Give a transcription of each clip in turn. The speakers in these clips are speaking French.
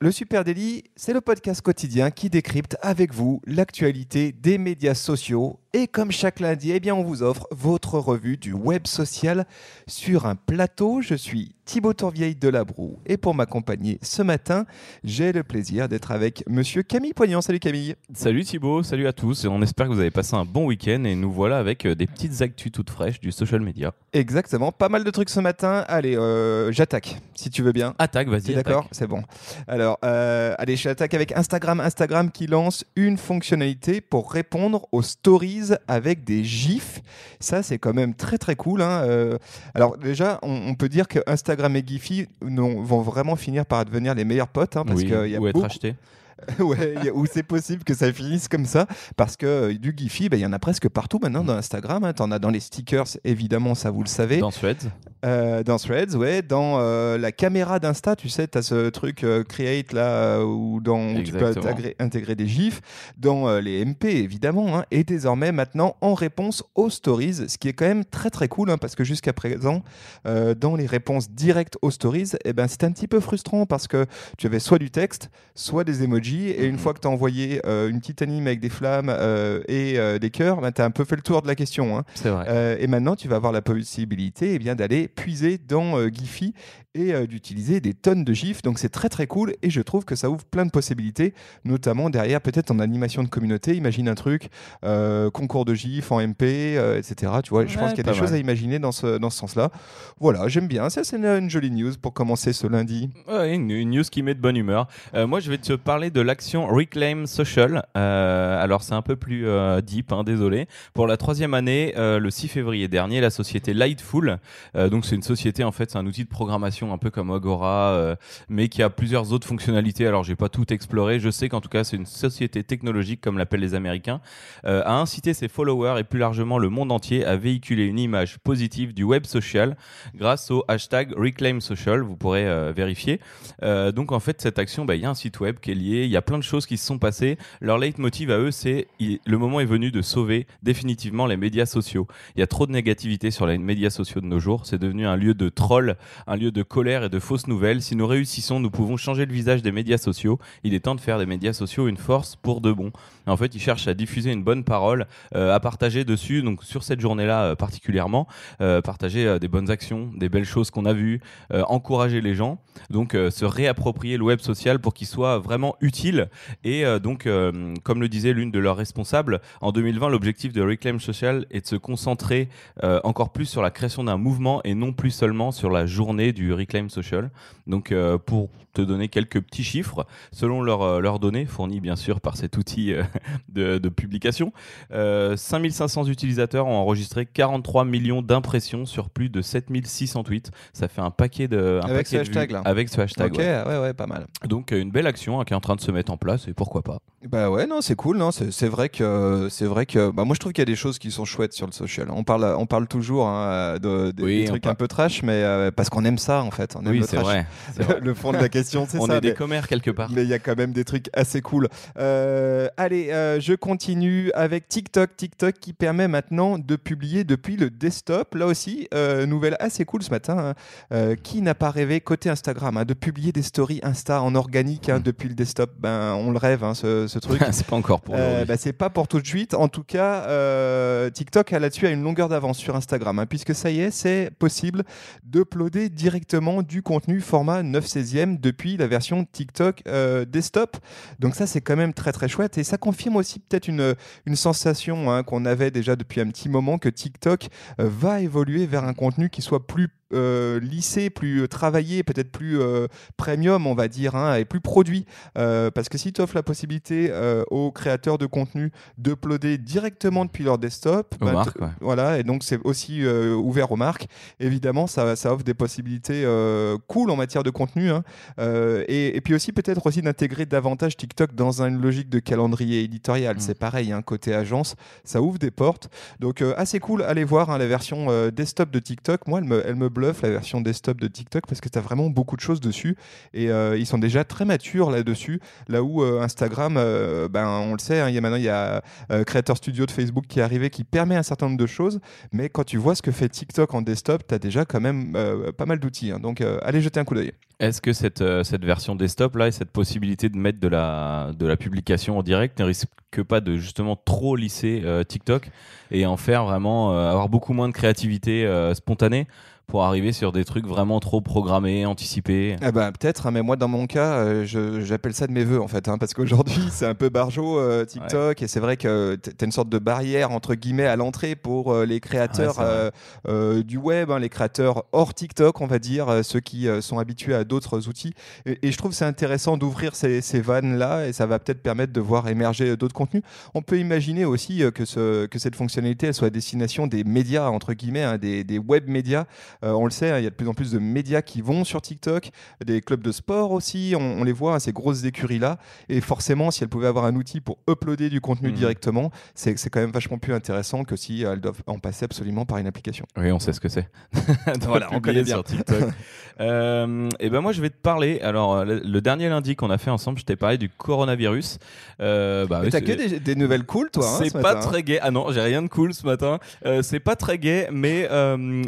Le Super Daily, c'est le podcast quotidien qui décrypte avec vous l'actualité des médias sociaux. Et comme chaque lundi, eh bien, on vous offre votre revue du web social sur un plateau. Je suis Thibaut Tourvieille de Labroue et pour m'accompagner ce matin, j'ai le plaisir d'être avec monsieur Camille Poignant. Salut Camille. Salut Thibaut, salut à tous. Et on espère que vous avez passé un bon week-end et nous voilà avec euh, des petites actus toutes fraîches du social media. Exactement, pas mal de trucs ce matin. Allez, euh, j'attaque si tu veux bien. Attaque, vas-y. D'accord, c'est bon. Alors, euh, allez, j'attaque avec Instagram. Instagram qui lance une fonctionnalité pour répondre aux stories avec des gifs. Ça, c'est quand même très très cool. hein. Euh, alors déjà, on, on peut dire que Instagram et Giphy vont vraiment finir par devenir les meilleurs potes, hein, parce oui, qu'il y a ou être beaucoup- acheté. ouais, où c'est possible que ça finisse comme ça, parce que euh, du Giphy, bah, il y en a presque partout maintenant dans Instagram. hein. T'en as dans les stickers, évidemment, ça vous le savez. Dans Threads. Euh, dans Threads, ouais, dans euh, la caméra d'Insta, tu sais, tu as ce truc euh, Create là, où, dans, où tu peux intégrer, intégrer des gifs, dans les MP évidemment, hein, et désormais maintenant en réponse aux stories, ce qui est quand même très très cool, hein, parce que jusqu'à présent, dans les réponses directes aux stories, eh ben, c'était un petit peu frustrant parce que tu avais soit du texte, soit des emojis, et une Mhm. fois que tu as envoyé euh, une petite anime avec des flammes euh, et euh, des cœurs, ben, tu as un peu fait le tour de la question. hein. C'est vrai. Et maintenant, tu vas avoir la possibilité eh bien, d'aller puiser dans Giphy et euh, d'utiliser des tonnes de gifs. Donc c'est très très cool et je trouve que ça ouvre plein de possibilités, notamment derrière peut-être en animation de communauté. Imagine un truc, euh, concours de gifs en MP, euh, etc. Tu vois, je Ouais, pense qu'il y a des choses à imaginer dans ce, dans ce sens-là. Voilà, j'aime bien. Ça, c'est une, une jolie news pour commencer ce lundi. Ouais, une, une news qui met de bonne humeur. Euh, moi, je vais te parler de l'action Reclaim Social. Euh, alors, c'est un peu plus euh, deep, hein, désolé. Pour la troisième année, euh, le 6 février dernier, la société Lightful, euh, donc c'est une société, en fait, c'est un outil de programmation un peu comme Agora, euh, mais qui a plusieurs autres fonctionnalités. Alors, j'ai pas tout exploré. Je sais qu'en tout cas, c'est une société technologique, comme l'appellent les Américains, euh, a incité ses followers et plus largement le monde entier à véhiculer une image positive du web social grâce au hashtag Reclaim Social. Vous pourrez euh, vérifier. Euh, donc en fait, cette action, bah, il y a un site web qui est lié, il y a plein de choses qui se sont passées. Leur leitmotiv à eux, c'est le moment est venu de sauver définitivement les médias sociaux. Il y a trop de négativité sur les médias sociaux de nos jours. C'est devenu un lieu de troll, un lieu de colère et de fausses nouvelles. Si nous réussissons, nous pouvons changer le visage des médias sociaux. Il est temps de faire des médias sociaux une force pour de bon. En fait, ils cherchent à diffuser une bonne parole, euh, à partager dessus. Donc sur cette journée-là euh, particulièrement, euh, partager des bonnes actions, des belles choses qu'on a vues, encourager les gens. Donc se réapproprier le web social pour qu'il soit vraiment utile. Et donc, comme le disait l'une de leurs responsables, en 2020, l'objectif de Reclaim Social est de se concentrer encore plus sur la création d'un mouvement et non plus seulement sur la journée du Reclaim Social. Donc, euh, pour te donner quelques petits chiffres, selon leurs euh, leurs données, fournies bien sûr par cet outil euh, de, de publication, euh, 5500 utilisateurs ont enregistré 43 millions d'impressions sur plus de 7600 tweets. Ça fait un paquet de, un Avec paquet ce hashtag, là. Avec ce hashtag. ok, ouais. ouais, ouais, pas mal. Donc une belle action hein, qui est en train de se mettre en place et pourquoi pas. Bah ouais, non, c'est cool, non, c'est vrai que c'est vrai que bah moi je trouve qu'il y a des choses qui sont chouettes sur le social. On parle, on parle toujours hein, de, de- Oui, des trucs un peu trash, mais euh, parce qu'on aime ça en fait. On trash. c'est vrai. le fond de la question, c'est On ça. est des mais- commères quelque part. mais il y a quand même des trucs assez cool. Euh, allez, euh, je continue avec TikTok. TikTok qui permet maintenant de publier depuis le desktop. Là aussi, euh, nouvelle assez cool ce matin. hein. Qui n'a pas rêvé côté Instagram hein, de publier des stories Insta en organique hein, depuis le desktop? Ben, on le rêve, ce, ce truc. c'est pas encore pour bah, c'est pas pour tout de suite. En tout cas, TikTok a là-dessus a une longueur d'avance sur Instagram, puisque ça y est, c'est possible d'uploader directement du contenu format 9 16e depuis la version TikTok euh, desktop. Donc ça, c'est quand même très très chouette et ça confirme aussi peut-être une, une sensation hein, qu'on avait déjà depuis un petit moment que TikTok euh, va évoluer vers un contenu qui soit plus euh, lissé, plus euh, travaillé, peut-être plus euh, premium, on va dire, hein, et plus produit. Euh, parce que si tu offres la possibilité aux créateurs de contenu d'uploader directement depuis leur desktop, marques, ouais. voilà, et donc c'est aussi ouvert aux marques. Évidemment, ça, ça offre des possibilités cool en matière de contenu, hein. Et, et puis aussi peut-être aussi d'intégrer davantage TikTok dans une logique de calendrier éditorial. Mm. C'est pareil, hein, côté agence, ça ouvre des portes. Donc assez cool, allez voir la version desktop de TikTok. Moi, elle me, elle me la version desktop de TikTok parce que tu as vraiment beaucoup de choses dessus et ils sont déjà très matures là-dessus. Là où Instagram, ben, on le sait, hein, il y maintenant il y a Creator Studio de Facebook qui est arrivé qui permet un certain nombre de choses, mais quand tu vois ce que fait TikTok en desktop, tu as déjà quand même pas mal d'outils. Hein. donc allez jeter un coup d'œil. Est-ce que cette, cette version desktop là et cette possibilité de mettre de la, de la publication en direct ne risque pas de justement trop lisser TikTok et en faire vraiment avoir beaucoup moins de créativité spontanée pour arriver sur des trucs vraiment trop programmés, anticipés? Eh ben, Peut-être, hein, mais moi dans mon cas, euh, j'appelle ça de mes voeux en fait, hein, parce qu'aujourd'hui c'est un peu barjot euh, TikTok et c'est vrai que tu as une sorte de barrière entre guillemets à l'entrée pour euh, les créateurs du web, hein, les créateurs hors TikTok on va dire, ceux qui sont habitués à d'autres outils. Et, je trouve c'est intéressant d'ouvrir ces, ces vannes là et ça va peut-être permettre de voir émerger d'autres contenus. On peut imaginer aussi que, ce, que cette fonctionnalité elle soit à destination des médias entre guillemets, des, des web médias euh, on le sait, hein, il y a de plus en plus de médias qui vont sur TikTok, des clubs de sport aussi, on, les voit, hein, ces grosses écuries-là. Et forcément, si elles pouvaient avoir un outil pour uploader du contenu mmh. directement, c'est quand même vachement plus intéressant que si elles doivent en passer absolument par une application. Oui, on sait ce que c'est. voilà, on connaît bien. sur TikTok. Euh, et ben moi, je vais te parler. Alors, le, dernier lundi qu'on a fait ensemble, je t'ai parlé du coronavirus. Euh, bah, t'as que des, nouvelles cool, toi hein, C'est pas très gay. Ah non, j'ai rien de cool ce matin. Euh, c'est pas très gay, mais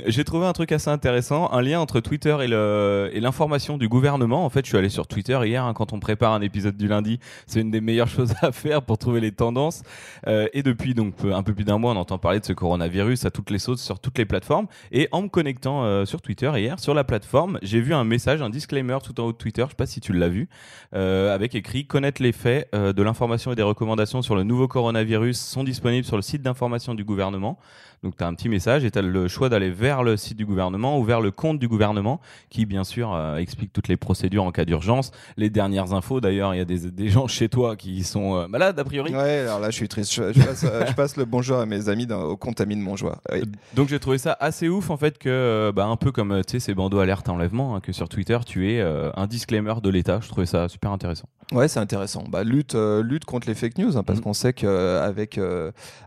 j'ai trouvé un truc assez intéressant, un lien entre Twitter et l'information du gouvernement. En fait, je suis allé sur Twitter hier hein, quand on prépare un épisode du lundi. C'est une des meilleures choses à faire pour trouver les tendances. Euh, et depuis donc un peu plus d'un mois, on entend parler de ce coronavirus à toutes les sauces sur toutes les plateformes. Et en me connectant euh, sur Twitter hier, sur la plateforme, j'ai vu un message, un disclaimer tout en haut de Twitter. Je sais pas si tu l'as vu, euh, avec écrit connaître les faits de l'information et des recommandations sur le nouveau coronavirus sont disponibles sur le site d'information du gouvernement. Donc tu as un petit message et tu as le choix d'aller vers le site du gouvernement ou vers le compte du gouvernement qui bien sûr euh, explique toutes les procédures en cas d'urgence, les dernières infos. D'ailleurs, il y a des, des, gens chez toi qui sont euh, malades a priori. Ouais, alors là je suis triste. Je, passe, euh, je passe, le bonjour à mes amis dans, au compte ami de mon joie. Donc j'ai trouvé ça assez ouf en fait que bah, un peu comme tu sais ces bandeaux alerte enlèvement hein, que sur Twitter tu es un disclaimer de l'État. Je trouvais ça super intéressant. Ouais, c'est intéressant. Bah, lutte, lutte contre les fake news hein, parce mm. qu'on sait qu'avec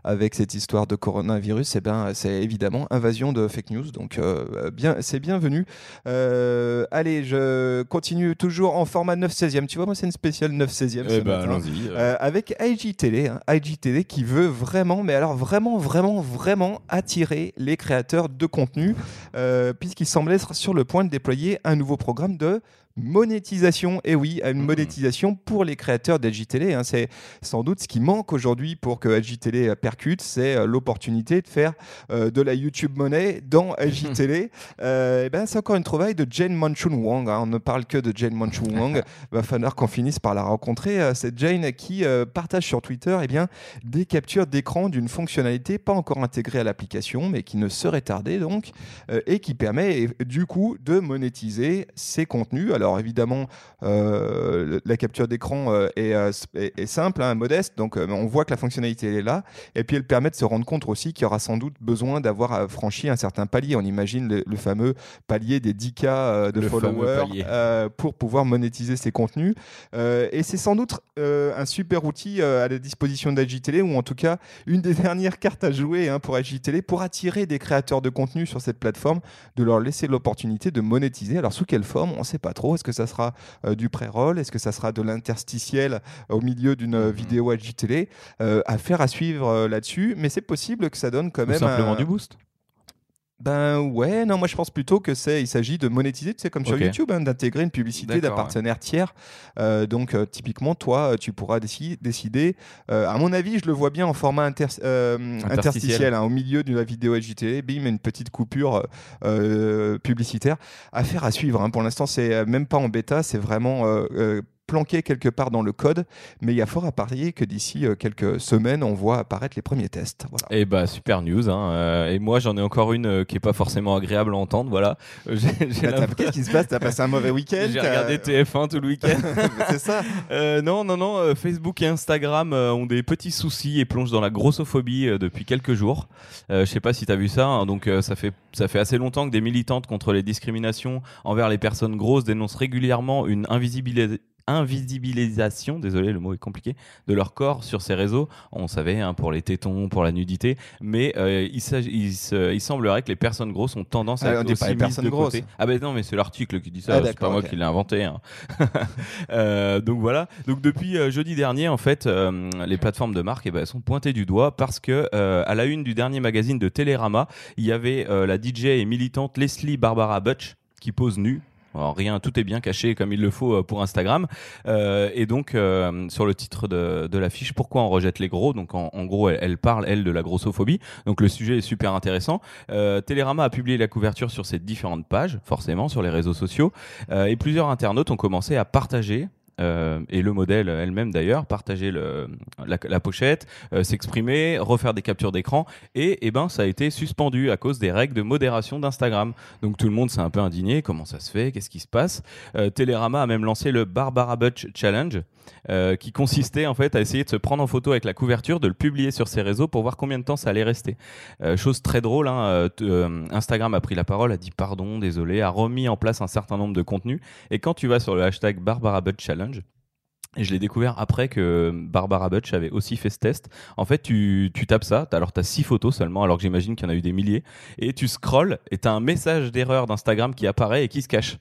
avec cette histoire de coronavirus, c'est ben, c'est évidemment invasion de fake news. Donc, euh, bien, c'est bienvenu. Euh, allez, je continue toujours en format 9 16e. Tu vois, moi, c'est une spéciale 9 16e. Eh ben, allons-y. Euh, avec IGTV, hein, IGTV qui veut vraiment, mais alors vraiment, vraiment, vraiment attirer les créateurs de contenu, puisqu'il semble être sur le point de déployer un nouveau programme de monétisation, et oui, une mmh. monétisation pour les créateurs d'LGTV. Hein. C'est sans doute ce qui manque aujourd'hui pour que LGTV percute, c'est euh, l'opportunité de faire euh, de la YouTube monnaie dans LGTV. euh, ben, c'est encore une trouvaille de Jane Manchun Wang. Hein. On ne parle que de Jane Manchun Wang. Va falloir qu'on finisse par la rencontrer. Euh, c'est Jane qui partage sur Twitter eh bien, des captures d'écran d'une fonctionnalité pas encore intégrée à l'application, mais qui ne serait tardée donc, et qui permet du coup de monétiser ses contenus. Alors évidemment, euh, la capture d'écran euh, euh, est, simple, hein, modeste, donc on voit que la fonctionnalité est là. Et puis elle permet de se rendre compte aussi qu'il y aura sans doute besoin d'avoir franchi un certain palier. On imagine le, fameux palier des 10K de followers pour pouvoir monétiser ses contenus. et c'est sans doute un super outil à la disposition d'AGTV, ou en tout cas une des dernières cartes à jouer hein, pour AGTV, pour attirer des créateurs de contenu sur cette plateforme, de leur laisser l'opportunité de monétiser. Alors sous quelle forme On ne sait pas trop. Est-ce que ça sera euh, du pré-roll? Est-ce que ça sera de l'interstitiel au milieu d'une mhm. vidéo HGTV euh, À faire à suivre euh, là-dessus, mais c'est possible que ça donne quand même. simplement du boost. Ben ouais, non, moi je pense plutôt que c'est, il s'agit de monétiser, tu sais, comme sur YouTube, hein, d'intégrer une publicité d'un partenaire tiers. donc typiquement, toi, tu pourras décider. à mon avis, je le vois bien en format interstitiel, hein, au milieu de la vidéo HJT, bim, une petite coupure publicitaire. Affaire à suivre. Hein. Pour l'instant, c'est même pas en bêta, c'est vraiment planqué quelque part dans le code, mais il y a fort à parier que d'ici euh, quelques semaines, on voit apparaître les premiers tests. Et eh bah super news. Hein. Euh, et moi, j'en ai encore une euh, qui est pas forcément agréable à entendre. Voilà. Bah, qu'est-ce qui se passe T'as passé un mauvais week-end J'ai regardé TF1 tout le week-end. C'est ça. non, non, non. Facebook et Instagram ont des petits soucis et plongent dans la grossophobie depuis quelques jours. Je sais pas si tu as vu ça. Hein. donc ça fait ça fait assez longtemps que des militantes contre les discriminations envers les personnes grosses dénoncent régulièrement une invisibilité invisibilisation, désolé, le mot est compliqué, de leur corps sur ces réseaux. On savait hein, pour les tétons, pour la nudité, mais euh, il, il, semblerait que les personnes grosses ont tendance à ah, être aussi les personnes grosses. Ah ben non, mais c'est l'article qui dit ça. Ah, c'est pas moi qui l'ai inventé. Hein. euh, donc voilà. Donc depuis euh, jeudi dernier, en fait, les plateformes de marque eh ben, sont pointées du doigt parce que à la une du dernier magazine de Télérama, il y avait la DJ et militante Leslie Barbara Butch qui pose nue alors rien, tout est bien caché comme il le faut euh, pour Instagram. Euh, et donc euh, sur le titre de, de l'affiche, pourquoi on rejette les gros? Donc en, gros, elle, parle elle de la grossophobie. Donc le sujet est super intéressant. Euh, Télérama a publié la couverture sur ses différentes pages, forcément sur les réseaux sociaux, et plusieurs internautes ont commencé à partager euh, et le modèle elle-même d'ailleurs, partager la, pochette, euh, s'exprimer, refaire des captures d'écran, et, eh ben ça a été suspendu à cause des règles de modération d'Instagram. Donc tout le monde s'est un peu indigné, comment ça se fait, qu'est-ce qui se passe? Euh, Télérama a même lancé le Barbara Butch Challenge, euh, qui consistait en fait à essayer de se prendre en photo avec la couverture, de le publier sur ses réseaux pour voir combien de temps ça allait rester. Euh, chose très drôle, hein, Instagram a pris la parole, a dit pardon, désolé, a remis en place un certain nombre de contenus, et quand tu vas sur le hashtag Barbara Butch Challenge, et je l'ai découvert après que Barbara Butch avait aussi fait ce test. En fait, tu, tapes ça, alors tu as six photos seulement, alors que j'imagine qu'il y en a eu des milliers, et tu scrolls et tu as un message d'erreur d'Instagram qui apparaît et qui se cache.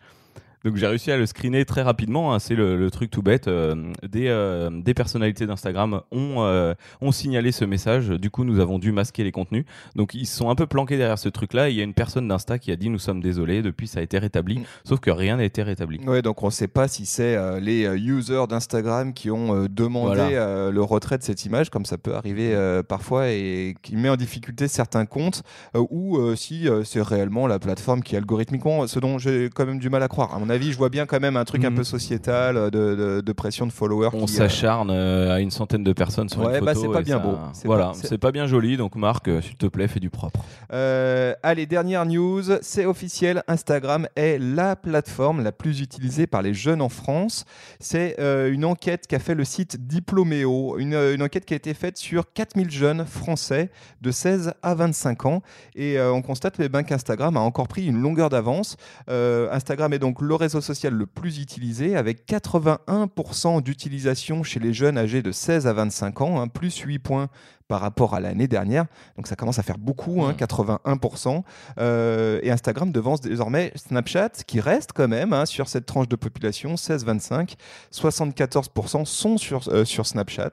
Donc j'ai réussi à le screener très rapidement. Hein. C'est le, truc tout bête. Euh, des, euh, des personnalités d'Instagram ont, euh, ont signalé ce message. Du coup, nous avons dû masquer les contenus. Donc ils sont un peu planqués derrière ce truc-là. Il y a une personne d'Insta qui a dit nous sommes désolés. Depuis, ça a été rétabli. Mm. Sauf que rien n'a été rétabli. Ouais, donc on ne sait pas si c'est les users d'Instagram qui ont demandé le retrait de cette image, comme ça peut arriver parfois, et qui met en difficulté certains comptes, ou si c'est réellement la plateforme qui algorithmiquement, ce dont j'ai quand même du mal à croire. À mon je vois bien quand même un truc un mhm. peu sociétal euh, de, pression de followers. On euh, s'acharne euh, à une centaine de personnes sur une bah, photo. c'est pas bien beau. Voilà, c'est pas bien joli. Donc Marc, s'il te plaît, fais du propre. allez, dernière news, c'est officiel. Instagram est la plateforme la plus utilisée par les jeunes en France. C'est une enquête qu'a fait le site Diploméo, une, enquête qui a été faite sur 4000 jeunes français de 16 à 25 ans. Et on constate eh ben, qu'Instagram a encore pris une longueur d'avance. Instagram est donc le réseau social le plus utilisé, avec 81% d'utilisation chez les jeunes âgés de 16 à 25 ans, hein, plus 8 points par rapport à l'année dernière. Donc ça commence à faire beaucoup, 81%. Hein, mm. euh, et Instagram devance désormais Snapchat, qui reste quand même hein, sur cette tranche de population, 16-25. 74% sont sur, euh, sur Snapchat.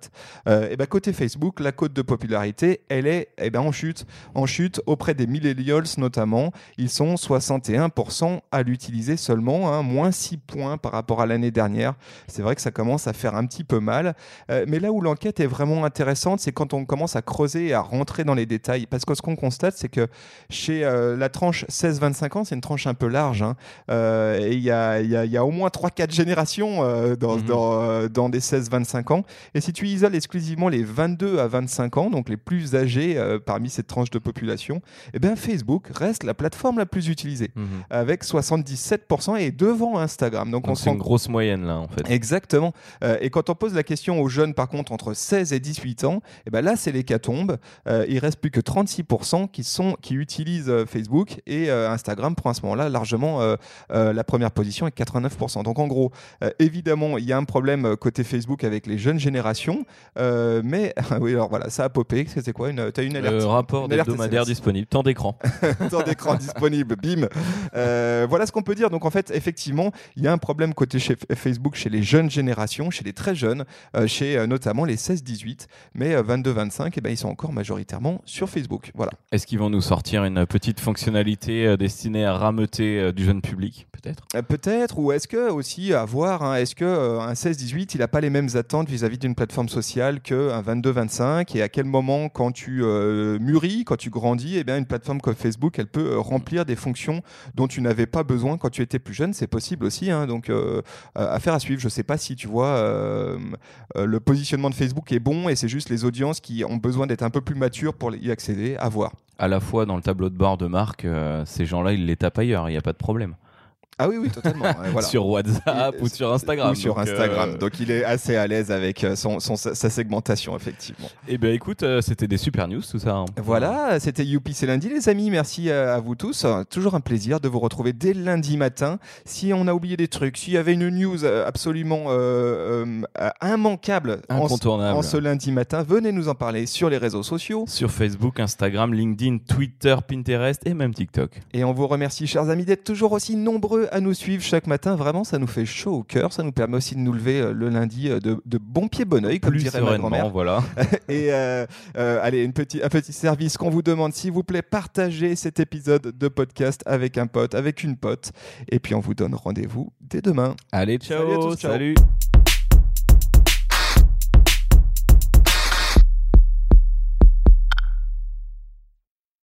Euh, et ben, côté Facebook, la cote de popularité, elle est eh ben, en chute. En chute auprès des millennials notamment. Ils sont 61% à l'utiliser seulement, hein, moins 6 points par rapport à l'année dernière. C'est vrai que ça commence à faire un petit peu mal. mais là où l'enquête est vraiment intéressante, c'est quand on commence à creuser et à rentrer dans les détails. Parce que ce qu'on constate, c'est que chez euh, la tranche 16-25 ans, c'est une tranche un peu large. Hein. Euh, et il y a, y, a, y a, au moins 3-4 générations euh, dans, mhm. dans, dans, des 16-25 ans. Et si tu isoles exclusivement les 22 à 25 ans, donc les plus âgés parmi cette tranche de population, eh bien Facebook reste la plateforme la plus utilisée, mhm. avec 77% et devant Instagram. Donc, on c'est une grosse moyenne là en fait. Exactement. et quand on pose la question aux jeunes par contre entre 16 et 18 ans, eh ben là c'est l'hécatombe. Euh, il reste plus que 36% qui, sont, qui utilisent euh, Facebook et euh, Instagram prend à ce moment-là largement la première position avec 89%. Donc en gros, évidemment, il y a un problème côté Facebook avec les jeunes générations, mais oui, alors voilà, ça a popé. C'est quoi une, as une alerte? Rapport hebdomadaire disponible, temps d'écran. temps d'écran disponible, bim. voilà ce qu'on peut dire. Donc en fait, effectivement, il y a un problème côté chez Facebook chez les jeunes générations, chez les très jeunes, chez notamment les 16-18, mais 22-25 eh ben, ils sont encore majoritairement sur Facebook. Voilà. Est-ce qu'ils vont nous sortir une petite fonctionnalité euh, destinée à rameuter euh, du jeune public, peut-être euh, Peut-être, ou est-ce que aussi à voir, hein, est-ce que un 16-18, il n'a pas les mêmes attentes vis-à-vis d'une plateforme sociale qu'un 22-25 Et à quel moment, quand tu mûris, quand tu grandis, et eh bien, une plateforme comme Facebook, elle peut remplir des fonctions dont tu n'avais pas besoin quand tu étais plus jeune? C'est possible aussi. Hein, donc, affaire à suivre. Je ne sais pas si tu vois le positionnement de Facebook est bon et c'est juste les audiences qui ont besoin d'être un peu plus matures pour y accéder, à voir. À la fois dans le tableau de bord de marque, euh, ces gens-là, ils les tapent ailleurs, il n'y a pas de problème. Ah oui, oui, totalement. voilà. sur WhatsApp Et- ou sur Instagram. Ou sur Donc, Instagram. euh, Donc il est assez à l'aise avec euh, son, son- sa segmentation, effectivement. Eh ben écoute, euh, c'était des super news tout ça. hein. Voilà, c'était Youpi, c'est lundi, les amis. Merci à, vous tous. Euh, Toujours un plaisir de vous retrouver dès lundi matin. Si on a oublié des trucs, s'il y avait une news euh, absolument euh, euh, euh, immanquable en, ce- Incontournable. en ce lundi matin, venez nous en parler sur les réseaux sociaux. Sur Facebook, Instagram, LinkedIn, Twitter, Pinterest et même TikTok. Et on vous remercie, chers amis, d'être toujours aussi nombreux à nous suivre chaque matin. Vraiment, ça nous fait chaud au cœur. Ça nous permet aussi de nous lever euh, le lundi euh, de, de bon pied, bon oeil, comme Plus dirait ma grand-mère. sereinement, voilà. Et euh, euh, allez, une petit, un petit service qu'on vous demande, s'il vous plaît, partagez cet épisode de podcast avec un pote, avec une pote. Et puis on vous donne rendez-vous dès demain. Allez, Salut à ciao, tous, ciao. salut.